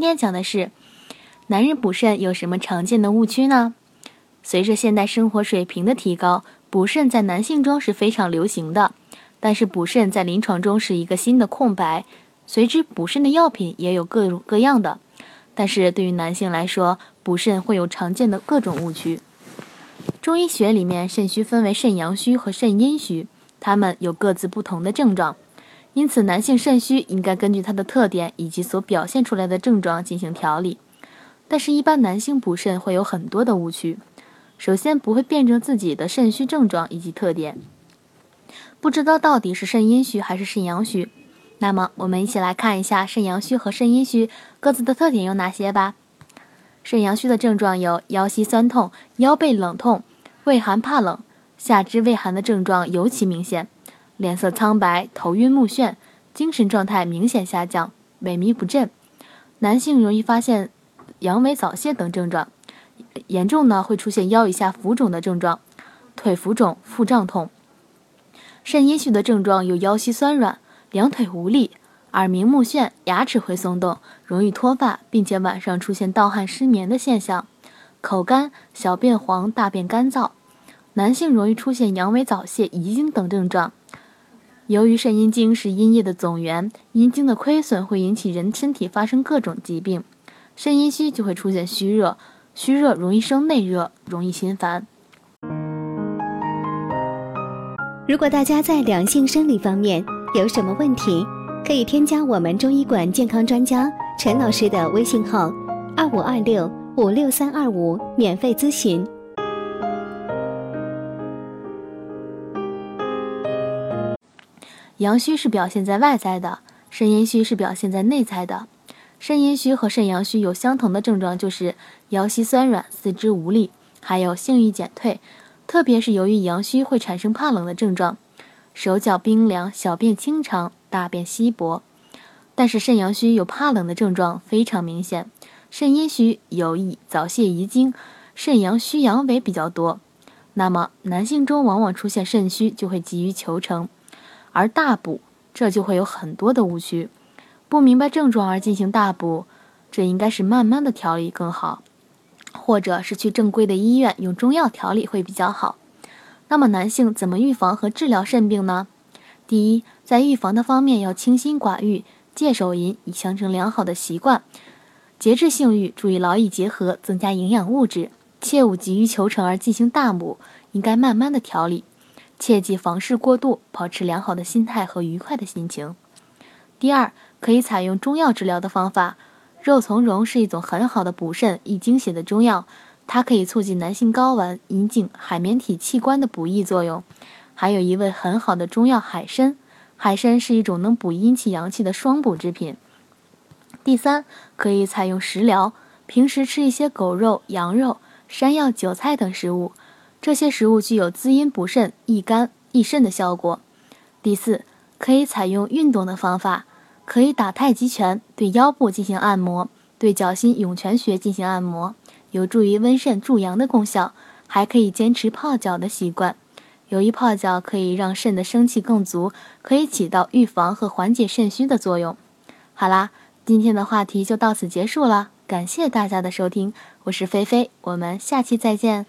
今天讲的是，男人补肾有什么常见的误区呢？随着现代生活水平的提高，补肾在男性中是非常流行的。但是补肾在临床中是一个新的空白，随之补肾的药品也有各种各样的。但是对于男性来说，补肾会有常见的各种误区。中医学里面，肾虚分为肾阳虚和肾阴虚，它们有各自不同的症状。因此，男性肾虚应该根据它的特点以及所表现出来的症状进行调理。但是，一般男性补肾会有很多的误区。首先，不会辨证自己的肾虚症状以及特点，不知道到底是肾阴虚还是肾阳虚。那么，我们一起来看一下肾阳虚和肾阴虚各自的特点有哪些吧。肾阳虚的症状有腰膝酸痛、腰背冷痛、畏寒怕冷，下肢畏寒的症状尤其明显。脸色苍白、头晕目眩、精神状态明显下降、萎靡不振，男性容易发现阳痿早泄等症状，严重呢会出现腰以下浮肿的症状，腿浮肿、腹胀痛。肾阴虚的症状有腰膝酸软、两腿无力、耳鸣目眩、牙齿会松动、容易脱发，并且晚上出现盗汗失眠的现象，口干、小便黄、大便干燥，男性容易出现阳痿早泄、遗精等症状。由于肾阴经是阴液的总源，阴经的亏损会引起人身体发生各种疾病，肾阴虚就会出现虚热，虚热容易生内热，容易心烦。如果大家在两性生理方面有什么问题，可以添加我们中医馆健康专家陈老师的微信号：二五二六五六三二五，免费咨询。阳虚是表现在外在的，肾阴虚是表现在内在的。肾阴虚和肾阳虚有相同的症状，就是腰膝酸软、四肢无力，还有性欲减退。特别是由于阳虚会产生怕冷的症状，手脚冰凉、小便清长、大便稀薄。但是肾阳虚有怕冷的症状非常明显，肾阴虚有易早泄遗精，肾阳虚阳痿比较多。那么男性中往往出现肾虚，就会急于求成。而大补，这就会有很多的误区。不明白症状而进行大补，这应该是慢慢的调理更好，或者是去正规的医院用中药调理会比较好。那么男性怎么预防和治疗肾病呢？第一，在预防的方面要清心寡欲，戒手淫，以形成良好的习惯，节制性欲，注意劳逸结合，增加营养物质，切勿急于求成而进行大补，应该慢慢的调理。切忌房事过度，保持良好的心态和愉快的心情。第二，可以采用中药治疗的方法。肉苁蓉是一种很好的补肾益精血的中药，它可以促进男性睾丸、阴茎、海绵体器官的补益作用。还有一味很好的中药海参，海参是一种能补阴气阳气的双补之品。第三，可以采用食疗，平时吃一些狗肉、羊肉、山药、韭菜等食物。这些食物具有滋阴补肾、益肝益肾的效果。第四，可以采用运动的方法，可以打太极拳，对腰部进行按摩，对脚心涌泉穴进行按摩，有助于温肾助阳的功效。还可以坚持泡脚的习惯，由于泡脚可以让肾的生气更足，可以起到预防和缓解肾虚的作用。好啦，今天的话题就到此结束了，感谢大家的收听，我是菲菲，我们下期再见。